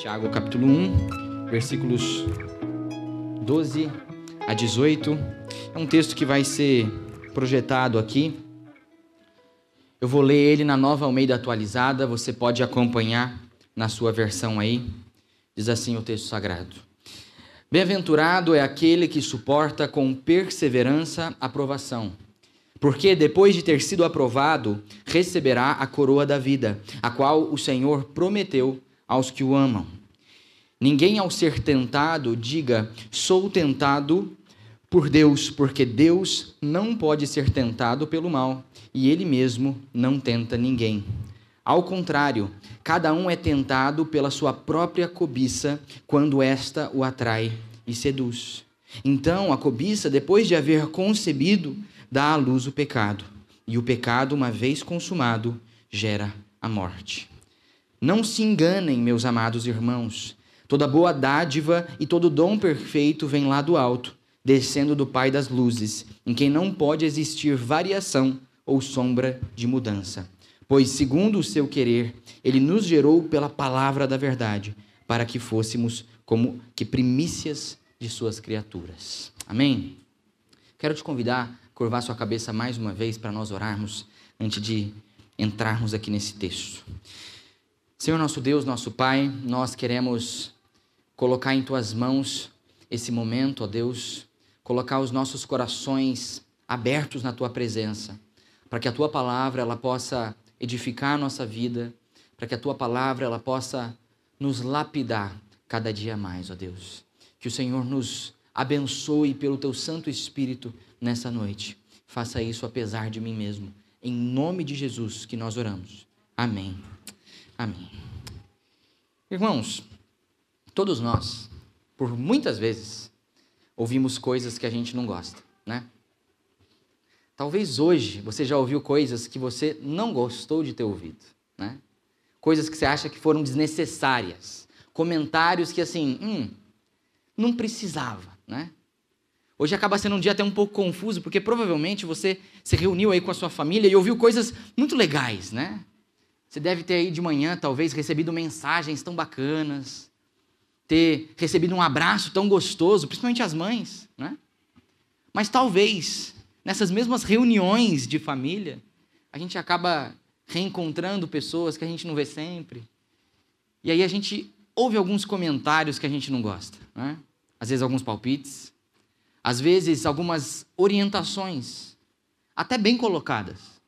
Tiago capítulo 1, versículos 12 a 18. É um texto que vai ser projetado aqui. Eu vou ler ele na nova Almeida atualizada, você pode acompanhar na sua versão aí. Diz assim o texto sagrado: Bem-aventurado é aquele que suporta com perseverança a provação, porque depois de ter sido aprovado, receberá a coroa da vida, a qual o Senhor prometeu aos que o amam. Ninguém, ao ser tentado, diga: Sou tentado por Deus, porque Deus não pode ser tentado pelo mal, e Ele mesmo não tenta ninguém. Ao contrário, cada um é tentado pela sua própria cobiça, quando esta o atrai e seduz. Então, a cobiça, depois de haver concebido, dá à luz o pecado, e o pecado, uma vez consumado, gera a morte. Não se enganem, meus amados irmãos. Toda boa dádiva e todo dom perfeito vem lá do alto, descendo do Pai das luzes, em quem não pode existir variação ou sombra de mudança. Pois, segundo o seu querer, ele nos gerou pela palavra da verdade, para que fôssemos como que primícias de suas criaturas. Amém? Quero te convidar a curvar sua cabeça mais uma vez para nós orarmos antes de entrarmos aqui nesse texto. Senhor nosso Deus, nosso Pai, nós queremos colocar em tuas mãos esse momento, ó Deus, colocar os nossos corações abertos na tua presença, para que a tua palavra ela possa edificar a nossa vida, para que a tua palavra ela possa nos lapidar cada dia mais, ó Deus. Que o Senhor nos abençoe pelo teu Santo Espírito nessa noite. Faça isso apesar de mim mesmo. Em nome de Jesus que nós oramos. Amém. Amém. Irmãos, todos nós, por muitas vezes, ouvimos coisas que a gente não gosta, né? Talvez hoje você já ouviu coisas que você não gostou de ter ouvido, né? Coisas que você acha que foram desnecessárias, comentários que assim, hum, não precisava, né? Hoje acaba sendo um dia até um pouco confuso, porque provavelmente você se reuniu aí com a sua família e ouviu coisas muito legais, né? Você deve ter aí de manhã, talvez, recebido mensagens tão bacanas, ter recebido um abraço tão gostoso, principalmente as mães, né? Mas talvez, nessas mesmas reuniões de família, a gente acaba reencontrando pessoas que a gente não vê sempre. E aí a gente ouve alguns comentários que a gente não gosta, né? Às vezes alguns palpites, às vezes algumas orientações, até bem colocadas.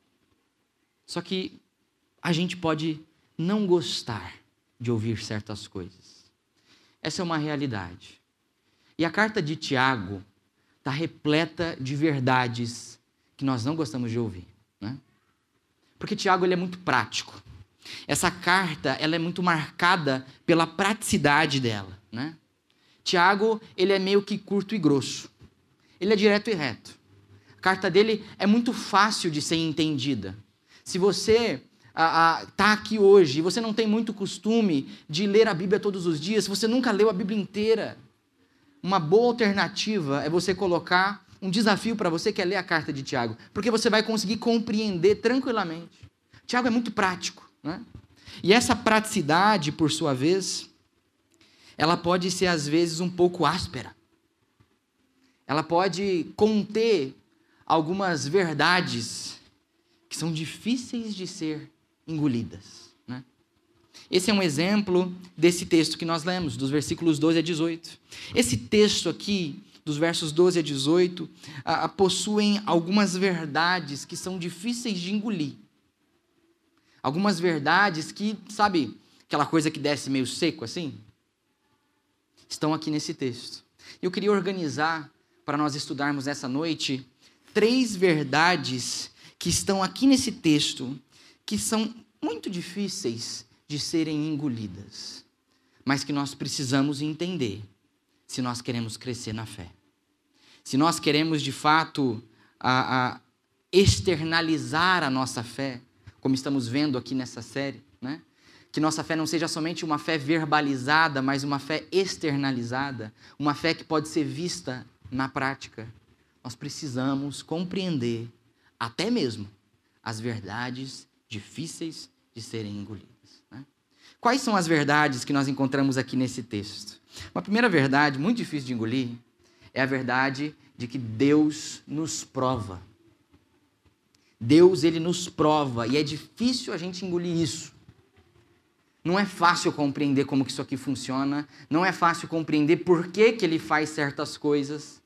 Só que a gente pode não gostar de ouvir certas coisas. Essa é uma realidade. E a carta de Tiago está repleta de verdades que nós não gostamos de ouvir. Né? Porque Tiago ele é muito prático. Essa carta ela é muito marcada pela praticidade dela. Né? Tiago ele é meio que curto e grosso. Ele é direto e reto. A carta dele é muito fácil de ser entendida. Se você está aqui hoje e você não tem muito costume de ler a Bíblia todos os dias, você nunca leu a Bíblia inteira, uma boa alternativa é você colocar um desafio para você que é ler a carta de Tiago, porque você vai conseguir compreender tranquilamente. Tiago é muito prático, né? E essa praticidade, por sua vez, ela pode ser às vezes um pouco áspera. Ela pode conter algumas verdades que são difíceis de ser engolidas. Né? Esse é um exemplo desse texto que nós lemos, dos versículos 12 a 18. Esse texto aqui, dos versos 12 a 18, a, a, possuem algumas verdades que são difíceis de engolir. Algumas verdades que, sabe, aquela coisa que desce meio seco assim? Estão aqui nesse texto. Eu queria organizar, para nós estudarmos essa noite, três verdades que estão aqui nesse texto que são muito difíceis de serem engolidas, mas que nós precisamos entender se nós queremos crescer na fé. Se nós queremos de fato a, a externalizar a nossa fé, como estamos vendo aqui nessa série, né? que nossa fé não seja somente uma fé verbalizada, mas uma fé externalizada, uma fé que pode ser vista na prática. Nós precisamos compreender até mesmo as verdades difíceis de serem engolidas. Né? Quais são as verdades que nós encontramos aqui nesse texto? Uma primeira verdade, muito difícil de engolir, é a verdade de que Deus nos prova. Deus, ele nos prova, e é difícil a gente engolir isso. Não é fácil compreender como que isso aqui funciona, não é fácil compreender por que, que ele faz certas coisas,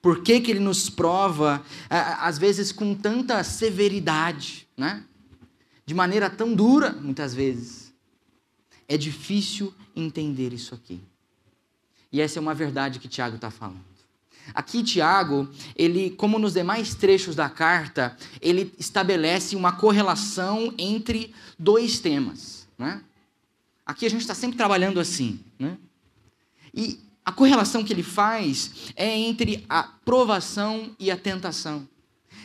por que, que ele nos prova, às vezes com tanta severidade, né? De maneira tão dura, muitas vezes. É difícil entender isso aqui. E essa é uma verdade que Tiago está falando. Aqui, Tiago, ele, como nos demais trechos da carta, ele estabelece uma correlação entre dois temas. Né? Aqui a gente está sempre trabalhando assim. Né? E a correlação que ele faz é entre a provação e a tentação.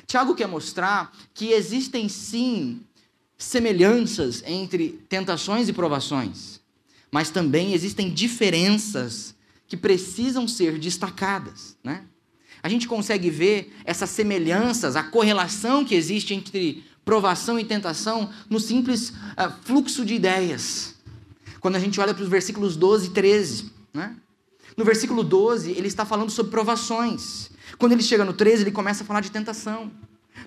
Tiago quer mostrar que existem sim semelhanças entre tentações e provações, mas também existem diferenças que precisam ser destacadas. Né? A gente consegue ver essas semelhanças, a correlação que existe entre provação e tentação no simples uh, fluxo de ideias. Quando a gente olha para os versículos 12 e 13. Né? No versículo 12, ele está falando sobre provações. Quando ele chega no 13, ele começa a falar de tentação.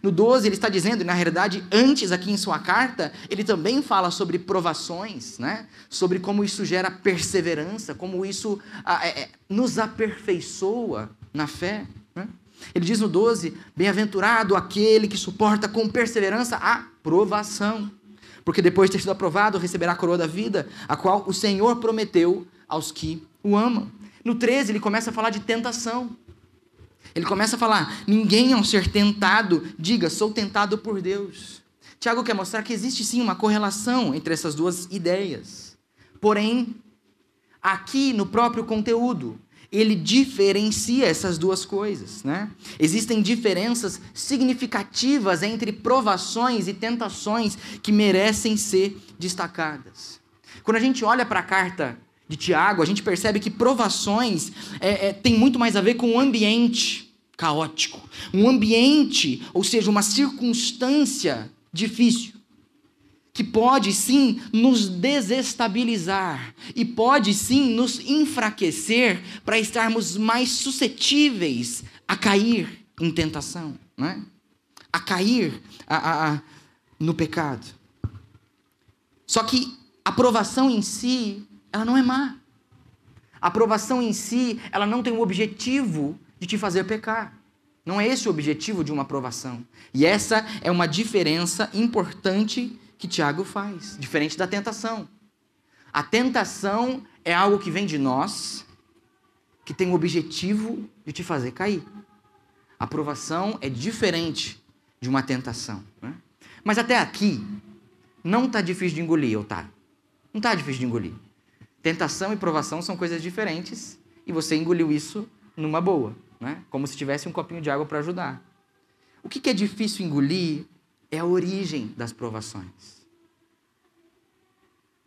No 12, ele está dizendo, e na realidade, antes aqui em sua carta, ele também fala sobre provações, né? sobre como isso gera perseverança, como isso ah, é, é, nos aperfeiçoa na fé. Né? Ele diz no 12: Bem-aventurado aquele que suporta com perseverança a provação, porque depois de ter sido aprovado, receberá a coroa da vida, a qual o Senhor prometeu aos que o amam. No 13, ele começa a falar de tentação. Ele começa a falar: ninguém ao ser tentado, diga, sou tentado por Deus. Tiago quer mostrar que existe sim uma correlação entre essas duas ideias. Porém, aqui no próprio conteúdo, ele diferencia essas duas coisas. Né? Existem diferenças significativas entre provações e tentações que merecem ser destacadas. Quando a gente olha para a carta de Tiago, a gente percebe que provações é, é, tem muito mais a ver com o ambiente caótico. Um ambiente, ou seja, uma circunstância difícil, que pode sim nos desestabilizar e pode sim nos enfraquecer para estarmos mais suscetíveis a cair em tentação, né? a cair a, a, a, no pecado. Só que a provação em si ela não é má. A aprovação em si, ela não tem o objetivo de te fazer pecar. Não é esse o objetivo de uma aprovação. E essa é uma diferença importante que Tiago faz, diferente da tentação. A tentação é algo que vem de nós, que tem o objetivo de te fazer cair. A aprovação é diferente de uma tentação. Né? Mas até aqui, não está difícil de engolir, Otávio. Não está difícil de engolir. Tentação e provação são coisas diferentes e você engoliu isso numa boa, né? como se tivesse um copinho de água para ajudar. O que é difícil engolir é a origem das provações.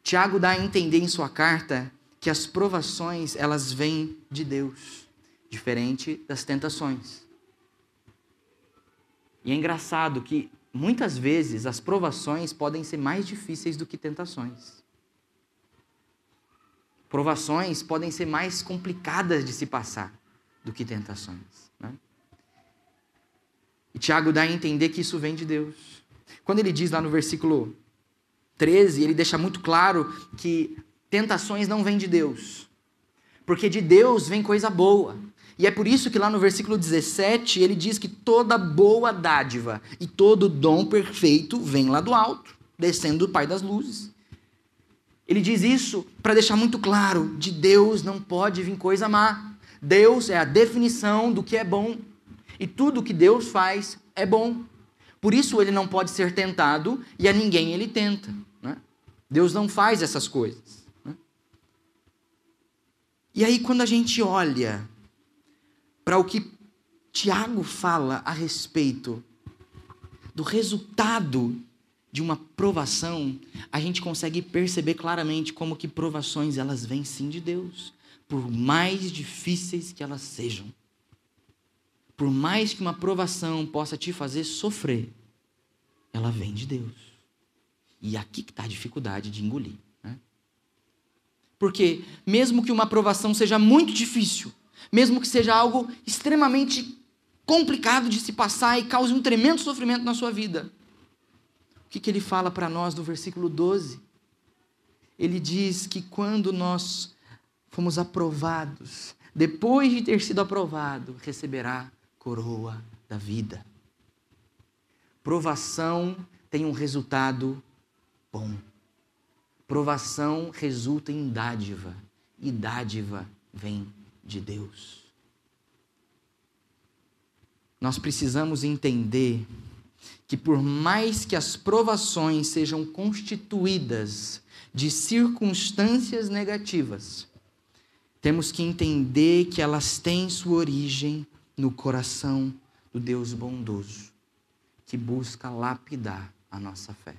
Tiago dá a entender em sua carta que as provações elas vêm de Deus, diferente das tentações. E é engraçado que muitas vezes as provações podem ser mais difíceis do que tentações. Provações podem ser mais complicadas de se passar do que tentações. Né? E Tiago dá a entender que isso vem de Deus. Quando ele diz lá no versículo 13, ele deixa muito claro que tentações não vêm de Deus. Porque de Deus vem coisa boa. E é por isso que lá no versículo 17 ele diz que toda boa dádiva e todo dom perfeito vem lá do alto, descendo do Pai das luzes. Ele diz isso para deixar muito claro: de Deus não pode vir coisa má. Deus é a definição do que é bom. E tudo que Deus faz é bom. Por isso ele não pode ser tentado e a ninguém ele tenta. Né? Deus não faz essas coisas. Né? E aí, quando a gente olha para o que Tiago fala a respeito do resultado de uma provação, a gente consegue perceber claramente como que provações elas vêm sim de Deus, por mais difíceis que elas sejam. Por mais que uma provação possa te fazer sofrer, ela vem de Deus. E aqui que está a dificuldade de engolir. Né? Porque mesmo que uma provação seja muito difícil, mesmo que seja algo extremamente complicado de se passar e cause um tremendo sofrimento na sua vida, o que, que ele fala para nós no versículo 12? Ele diz que quando nós fomos aprovados, depois de ter sido aprovado, receberá coroa da vida. Provação tem um resultado bom. Provação resulta em dádiva, e dádiva vem de Deus. Nós precisamos entender que, por mais que as provações sejam constituídas de circunstâncias negativas, temos que entender que elas têm sua origem no coração do Deus bondoso, que busca lapidar a nossa fé.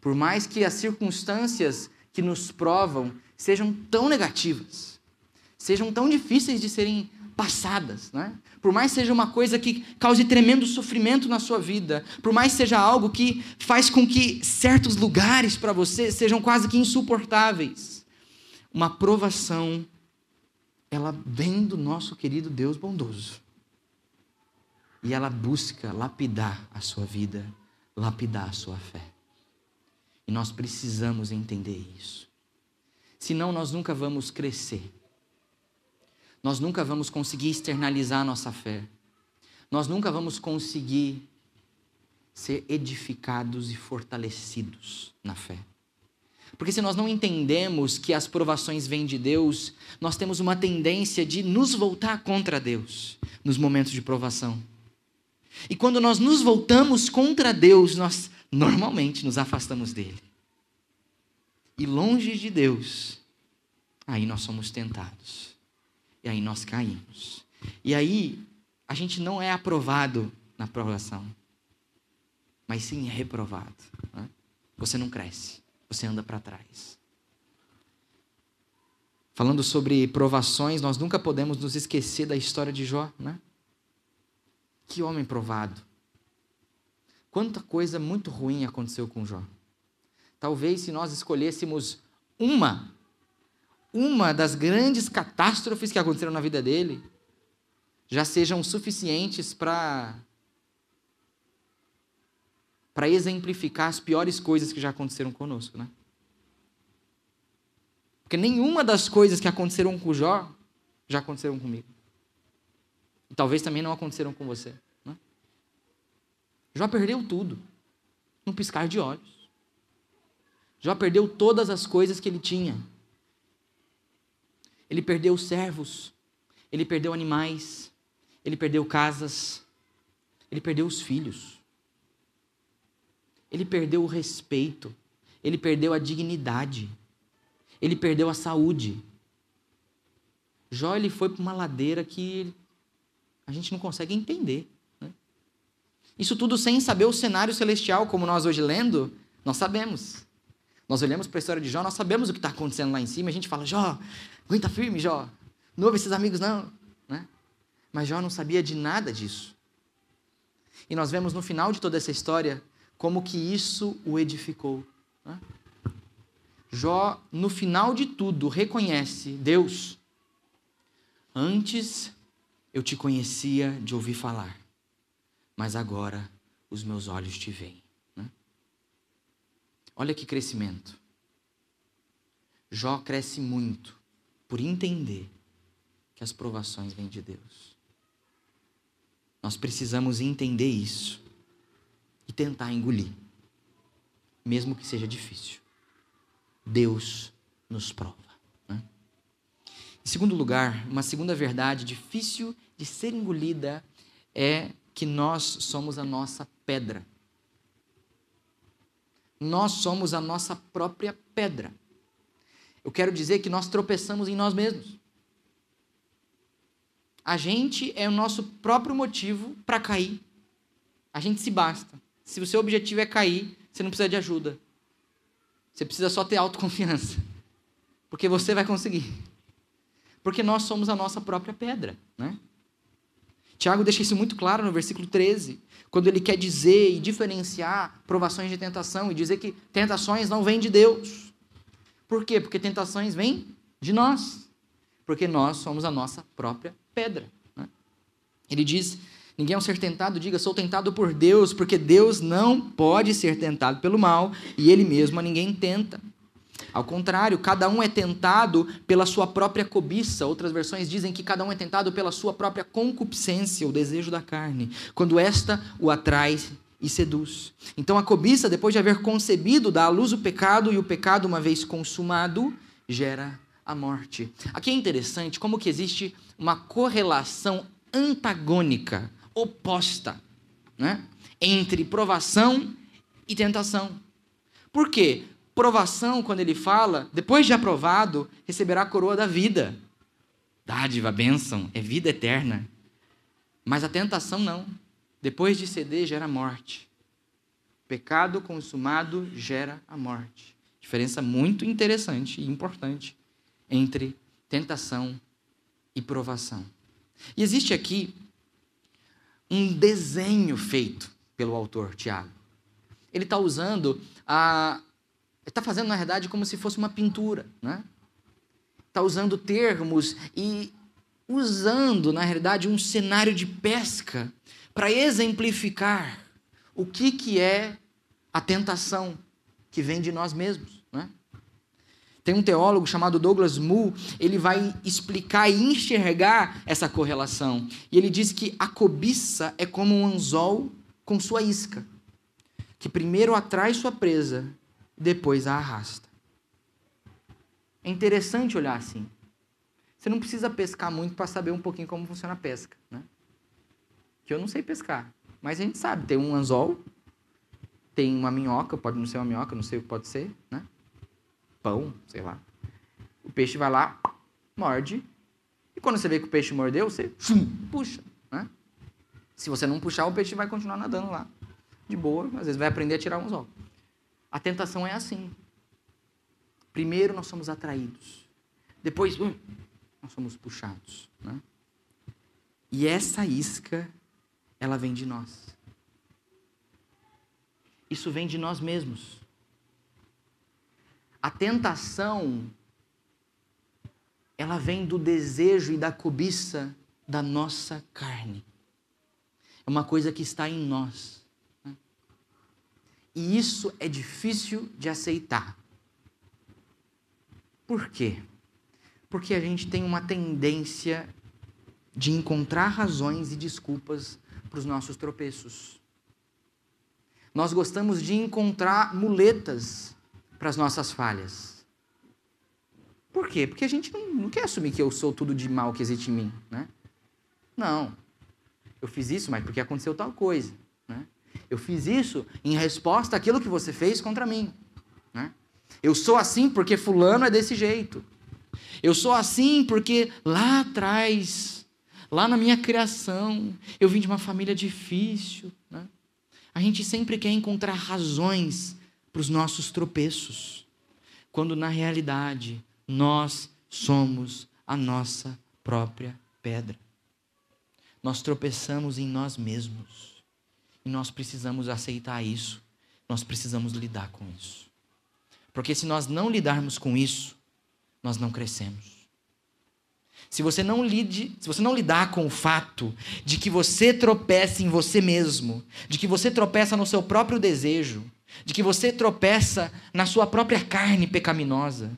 Por mais que as circunstâncias que nos provam sejam tão negativas, sejam tão difíceis de serem passadas, né? Por mais seja uma coisa que cause tremendo sofrimento na sua vida, por mais seja algo que faz com que certos lugares para você sejam quase que insuportáveis, uma provação ela vem do nosso querido Deus bondoso. E ela busca lapidar a sua vida, lapidar a sua fé. E nós precisamos entender isso. Senão nós nunca vamos crescer. Nós nunca vamos conseguir externalizar a nossa fé. Nós nunca vamos conseguir ser edificados e fortalecidos na fé. Porque se nós não entendemos que as provações vêm de Deus, nós temos uma tendência de nos voltar contra Deus nos momentos de provação. E quando nós nos voltamos contra Deus, nós normalmente nos afastamos dele. E longe de Deus, aí nós somos tentados. E aí nós caímos. E aí a gente não é aprovado na provação, mas sim é reprovado. Né? Você não cresce, você anda para trás. Falando sobre provações, nós nunca podemos nos esquecer da história de Jó, né? Que homem provado. Quanta coisa muito ruim aconteceu com Jó. Talvez se nós escolhêssemos uma, uma das grandes catástrofes que aconteceram na vida dele, já sejam suficientes para para exemplificar as piores coisas que já aconteceram conosco, né? Porque nenhuma das coisas que aconteceram com Jó já aconteceram comigo. E talvez também não aconteceram com você. Né? Jó perdeu tudo, num piscar de olhos. Jó perdeu todas as coisas que ele tinha. Ele perdeu servos, ele perdeu animais, ele perdeu casas, ele perdeu os filhos. Ele perdeu o respeito, ele perdeu a dignidade, ele perdeu a saúde. Jó ele foi para uma ladeira que a gente não consegue entender. Né? Isso tudo sem saber o cenário celestial, como nós hoje lendo, nós sabemos. Nós olhamos para a história de Jó, nós sabemos o que está acontecendo lá em cima, a gente fala, Jó, aguenta firme, Jó. Não ouve esses amigos, não. Né? Mas Jó não sabia de nada disso. E nós vemos no final de toda essa história como que isso o edificou. Né? Jó, no final de tudo, reconhece Deus. Antes eu te conhecia de ouvir falar, mas agora os meus olhos te veem. Olha que crescimento. Jó cresce muito por entender que as provações vêm de Deus. Nós precisamos entender isso e tentar engolir, mesmo que seja difícil. Deus nos prova. Né? Em segundo lugar, uma segunda verdade difícil de ser engolida é que nós somos a nossa pedra. Nós somos a nossa própria pedra. Eu quero dizer que nós tropeçamos em nós mesmos. A gente é o nosso próprio motivo para cair. A gente se basta. Se o seu objetivo é cair, você não precisa de ajuda. Você precisa só ter autoconfiança. Porque você vai conseguir. Porque nós somos a nossa própria pedra, né? Tiago deixa isso muito claro no versículo 13, quando ele quer dizer e diferenciar provações de tentação e dizer que tentações não vêm de Deus. Por quê? Porque tentações vêm de nós. Porque nós somos a nossa própria pedra. Né? Ele diz: ninguém ao ser tentado diga, sou tentado por Deus, porque Deus não pode ser tentado pelo mal e ele mesmo a ninguém tenta. Ao contrário, cada um é tentado pela sua própria cobiça. Outras versões dizem que cada um é tentado pela sua própria concupiscência, o desejo da carne, quando esta o atrai e seduz. Então a cobiça, depois de haver concebido, dá à luz o pecado, e o pecado, uma vez consumado, gera a morte. Aqui é interessante como que existe uma correlação antagônica, oposta, né? entre provação e tentação. Por quê? Provação, quando ele fala, depois de aprovado, receberá a coroa da vida. Dádiva, bênção, é vida eterna. Mas a tentação não. Depois de ceder, gera morte. Pecado consumado gera a morte. Diferença muito interessante e importante entre tentação e provação. E existe aqui um desenho feito pelo autor Tiago. Ele está usando a. Está fazendo, na verdade, como se fosse uma pintura. Né? Está usando termos e usando, na realidade, um cenário de pesca para exemplificar o que, que é a tentação que vem de nós mesmos. Né? Tem um teólogo chamado Douglas Moo, ele vai explicar e enxergar essa correlação. E ele diz que a cobiça é como um anzol com sua isca, que primeiro atrai sua presa, depois a arrasta. É interessante olhar assim. Você não precisa pescar muito para saber um pouquinho como funciona a pesca. Né? que eu não sei pescar. Mas a gente sabe, tem um anzol, tem uma minhoca, pode não ser uma minhoca, não sei o que pode ser, né? Pão, sei lá. O peixe vai lá, morde, e quando você vê que o peixe mordeu, você puxa, né? Se você não puxar, o peixe vai continuar nadando lá. De boa, às vezes vai aprender a tirar um anzol. A tentação é assim. Primeiro nós somos atraídos. Depois, hum, nós somos puxados. Né? E essa isca ela vem de nós. Isso vem de nós mesmos. A tentação, ela vem do desejo e da cobiça da nossa carne. É uma coisa que está em nós. E isso é difícil de aceitar. Por quê? Porque a gente tem uma tendência de encontrar razões e desculpas para os nossos tropeços. Nós gostamos de encontrar muletas para as nossas falhas. Por quê? Porque a gente não, não, quer assumir que eu sou tudo de mal que existe em mim, né? Não. Eu fiz isso, mas porque aconteceu tal coisa? Eu fiz isso em resposta àquilo que você fez contra mim, né? Eu sou assim porque fulano é desse jeito. Eu sou assim porque lá atrás Lá na minha criação, eu vim de uma família difícil. Né? A gente sempre quer encontrar razões para os nossos tropeços, quando na realidade nós somos a nossa própria pedra. Nós tropeçamos em nós mesmos e nós precisamos aceitar isso, nós precisamos lidar com isso. Porque se nós não lidarmos com isso, nós não crescemos. Se você não lide, se você não lidar com o fato de que você tropeça em você mesmo, de que você tropeça no seu próprio desejo, de que você tropeça na sua própria carne pecaminosa,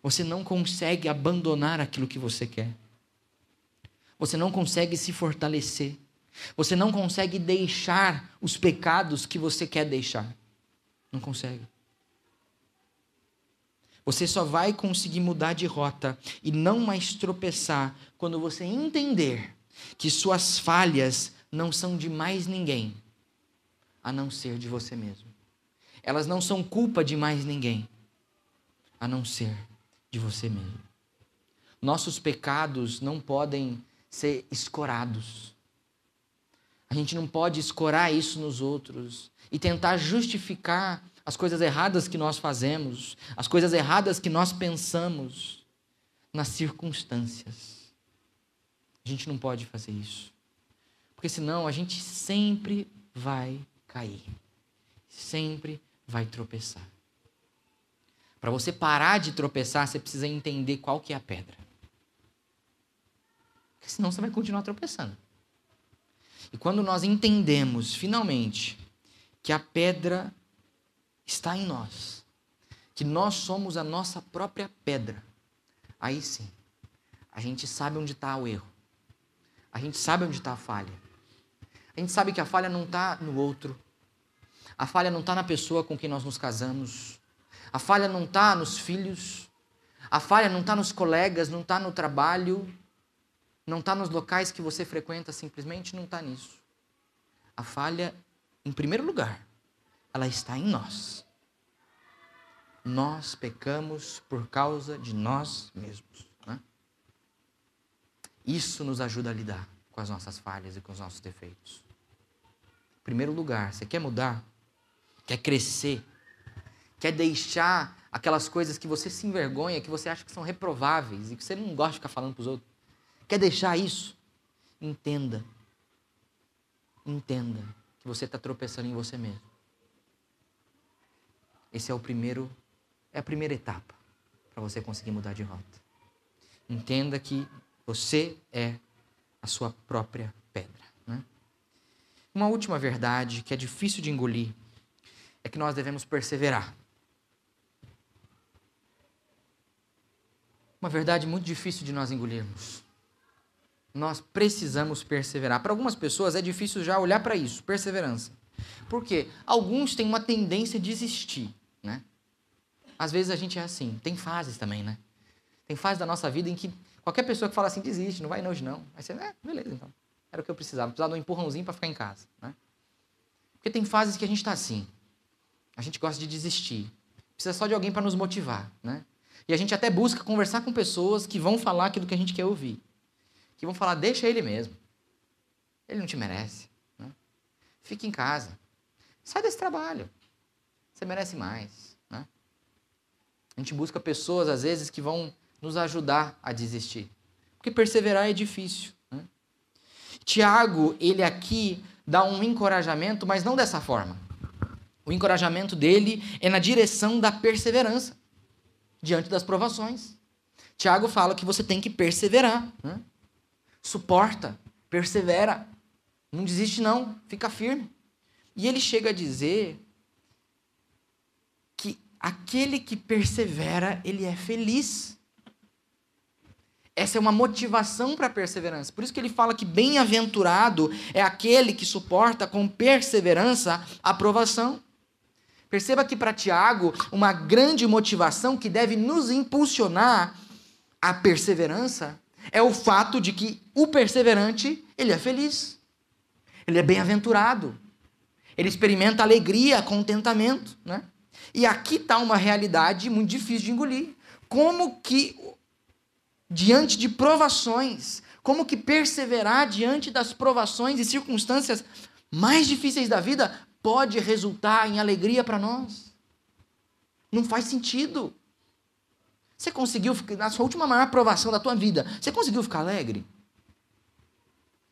você não consegue abandonar aquilo que você quer. Você não consegue se fortalecer. Você não consegue deixar os pecados que você quer deixar. Não consegue. Você só vai conseguir mudar de rota e não mais tropeçar quando você entender que suas falhas não são de mais ninguém, a não ser de você mesmo. Elas não são culpa de mais ninguém, a não ser de você mesmo. Nossos pecados não podem ser escorados. A gente não pode escorar isso nos outros e tentar justificar as coisas erradas que nós fazemos, as coisas erradas que nós pensamos nas circunstâncias. A gente não pode fazer isso. Porque senão a gente sempre vai cair. Sempre vai tropeçar. Para você parar de tropeçar, você precisa entender qual que é a pedra. Porque senão você vai continuar tropeçando. E quando nós entendemos, finalmente, que a pedra está em nós, que nós somos a nossa própria pedra, aí sim, a gente sabe onde está o erro. A gente sabe onde está a falha. A gente sabe que a falha não está no outro. A falha não está na pessoa com quem nós nos casamos. A falha não está nos filhos. A falha não está nos colegas, não está no trabalho, não está nos locais que você frequenta, simplesmente não está nisso. A falha, em primeiro lugar, ela está em nós. Nós pecamos por causa de nós mesmos. Né? Isso nos ajuda a lidar com as nossas falhas e com os nossos defeitos. Em primeiro lugar, você quer mudar? Quer crescer? Quer deixar aquelas coisas que você se envergonha, que você acha que são reprováveis e que você não gosta de ficar falando para os outros? Quer deixar isso? Entenda. Entenda que você está tropeçando em você mesmo. Esse é o primeiro, é a primeira etapa para você conseguir mudar de rota. Entenda que você é a sua própria pedra. Né? Uma última verdade que é difícil de engolir é que nós devemos perseverar. Uma verdade muito difícil de nós engolirmos. Nós precisamos perseverar. Para algumas pessoas é difícil já olhar para isso, perseverança. Por quê? Alguns têm uma tendência a desistir, né? Às vezes a gente é assim. Tem fases também, né? Tem fases da nossa vida em que qualquer pessoa que fala assim, desiste, não vai hoje não. Aí você, é, beleza então. Era o que eu precisava. Precisava de um empurrãozinho para ficar em casa, né? Porque tem fases que a gente está assim. A gente gosta de desistir. Precisa só de alguém para nos motivar, né? E a gente até busca conversar com pessoas que vão falar aquilo que a gente quer ouvir. Que vão falar, deixa ele mesmo. Ele não te merece. Né? Fique em casa. Sai desse trabalho. Você merece mais. Né? A gente busca pessoas, às vezes, que vão nos ajudar a desistir. Porque perseverar é difícil. Né? Tiago, ele aqui dá um encorajamento, mas não dessa forma. O encorajamento dele é na direção da perseverança diante das provações. Tiago fala que você tem que perseverar. Né? Suporta, persevera. Não desiste, não. Fica firme. E ele chega a dizer que aquele que persevera, ele é feliz. Essa é uma motivação para a perseverança. Por isso que ele fala que bem-aventurado é aquele que suporta com perseverança a provação. Perceba que para Tiago, uma grande motivação que deve nos impulsionar à perseverança é o fato de que o perseverante, ele é feliz. Ele é bem-aventurado. Ele experimenta alegria, contentamento, né? E aqui está uma realidade muito difícil de engolir. Como que diante de provações, como que perseverar diante das provações e circunstâncias mais difíceis da vida pode resultar em alegria para nós. Não faz sentido. Você conseguiu, na sua última maior aprovação da tua vida, você conseguiu ficar alegre?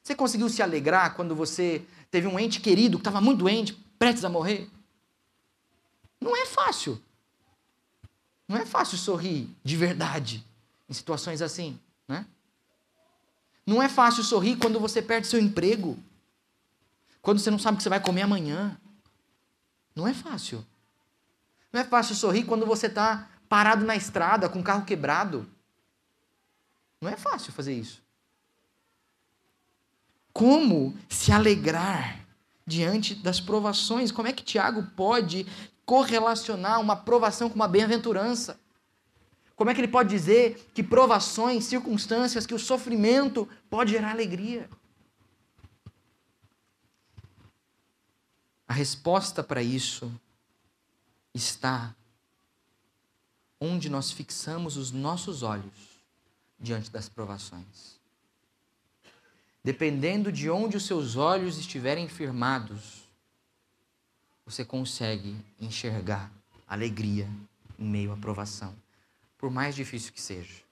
Você conseguiu se alegrar quando você teve um ente querido que estava muito doente, prestes a morrer? Não é fácil. Não é fácil sorrir de verdade em situações assim, né? Não é fácil sorrir quando você perde seu emprego. Quando você não sabe o que você vai comer amanhã. Não é fácil. Não é fácil sorrir quando você está parado na estrada com o carro quebrado. Não é fácil fazer isso. Como se alegrar diante das provações? Como é que Tiago pode correlacionar uma provação com uma bem-aventurança? Como é que ele pode dizer que provações, circunstâncias, que o sofrimento pode gerar alegria? A resposta para isso está onde nós fixamos os nossos olhos diante das provações. Dependendo de onde os seus olhos estiverem firmados, você consegue enxergar alegria em meio à provação, por mais difícil que seja.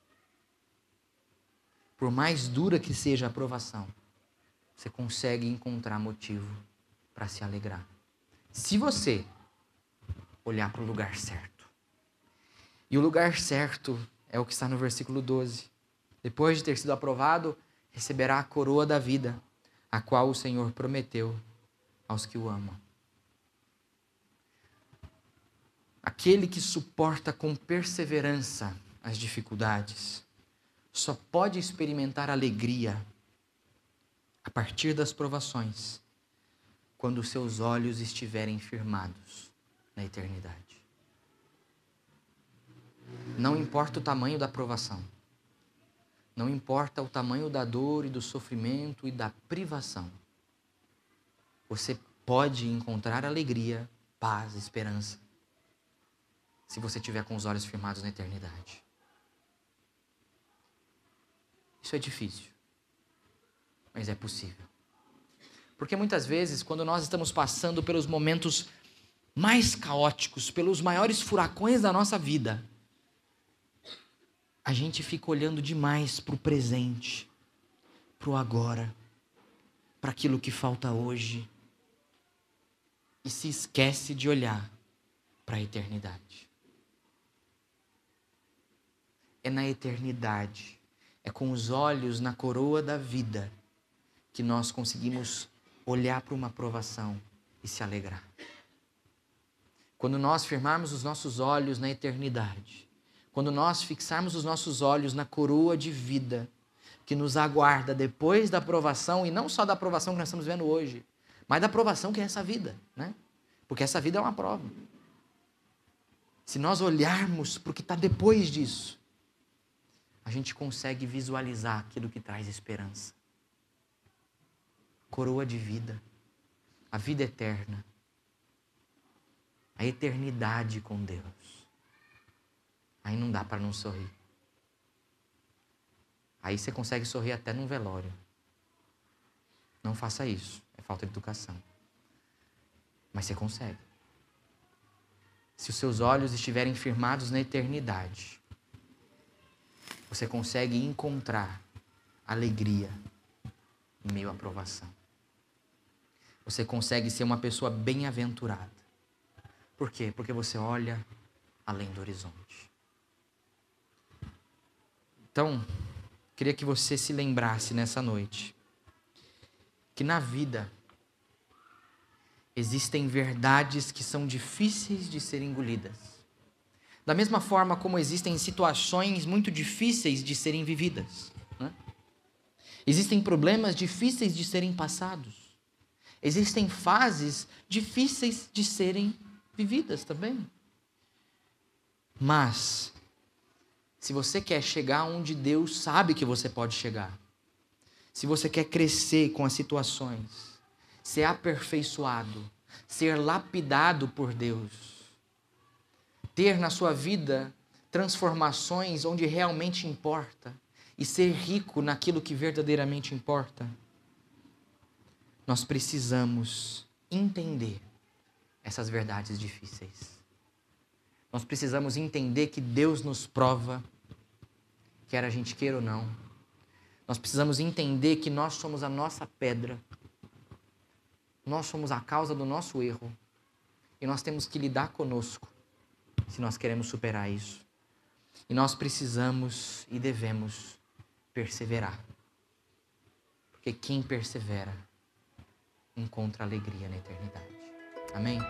Por mais dura que seja a provação, você consegue encontrar motivo para se alegrar. Se você olhar para o lugar certo. E o lugar certo é o que está no versículo 12. Depois de ter sido aprovado, receberá a coroa da vida, a qual o Senhor prometeu aos que o amam. Aquele que suporta com perseverança as dificuldades só pode experimentar alegria a partir das provações quando seus olhos estiverem firmados na eternidade. Não importa o tamanho da provação, não importa o tamanho da dor e do sofrimento e da privação, você pode encontrar alegria, paz, esperança, se você tiver com os olhos firmados na eternidade. Isso é difícil, mas é possível. Porque muitas vezes, quando nós estamos passando pelos momentos mais caóticos, pelos maiores furacões da nossa vida, a gente fica olhando demais para o presente, para o agora, para aquilo que falta hoje, e se esquece de olhar para a eternidade. É na eternidade, é com os olhos na coroa da vida que nós conseguimos olhar para uma provação e se alegrar. Quando nós firmarmos os nossos olhos na eternidade, quando nós fixarmos os nossos olhos na coroa de vida que nos aguarda depois da provação, e não só da provação que nós estamos vendo hoje, mas da provação que é essa vida, né? Porque essa vida é uma prova. Se nós olharmos para o que está depois disso, a gente consegue visualizar aquilo que traz esperança coroa de vida, a vida eterna, a eternidade com Deus. Aí não dá para não sorrir. Aí você consegue sorrir até num velório. Não faça isso, é falta de educação. Mas você consegue. Se os seus olhos estiverem firmados na eternidade, você consegue encontrar alegria em meio à provação você consegue ser uma pessoa bem-aventurada. Por quê? Porque você olha além do horizonte. Então, queria que você se lembrasse nessa noite que na vida existem verdades que são difíceis de serem engolidas. Da mesma forma como existem situações muito difíceis de serem vividas. Né? Existem problemas difíceis de serem passados. Existem fases difíceis de serem vividas também. Mas, se você quer chegar onde Deus sabe que você pode chegar, se você quer crescer com as situações, ser aperfeiçoado, ser lapidado por Deus, ter na sua vida transformações onde realmente importa e ser rico naquilo que verdadeiramente importa, nós precisamos entender essas verdades difíceis. Nós precisamos entender que Deus nos prova, quer a gente queira ou não. Nós precisamos entender que nós somos a nossa pedra. Nós somos a causa do nosso erro. E nós temos que lidar conosco se nós queremos superar isso. E nós precisamos e devemos perseverar. Porque quem persevera encontra alegria na eternidade. Amém?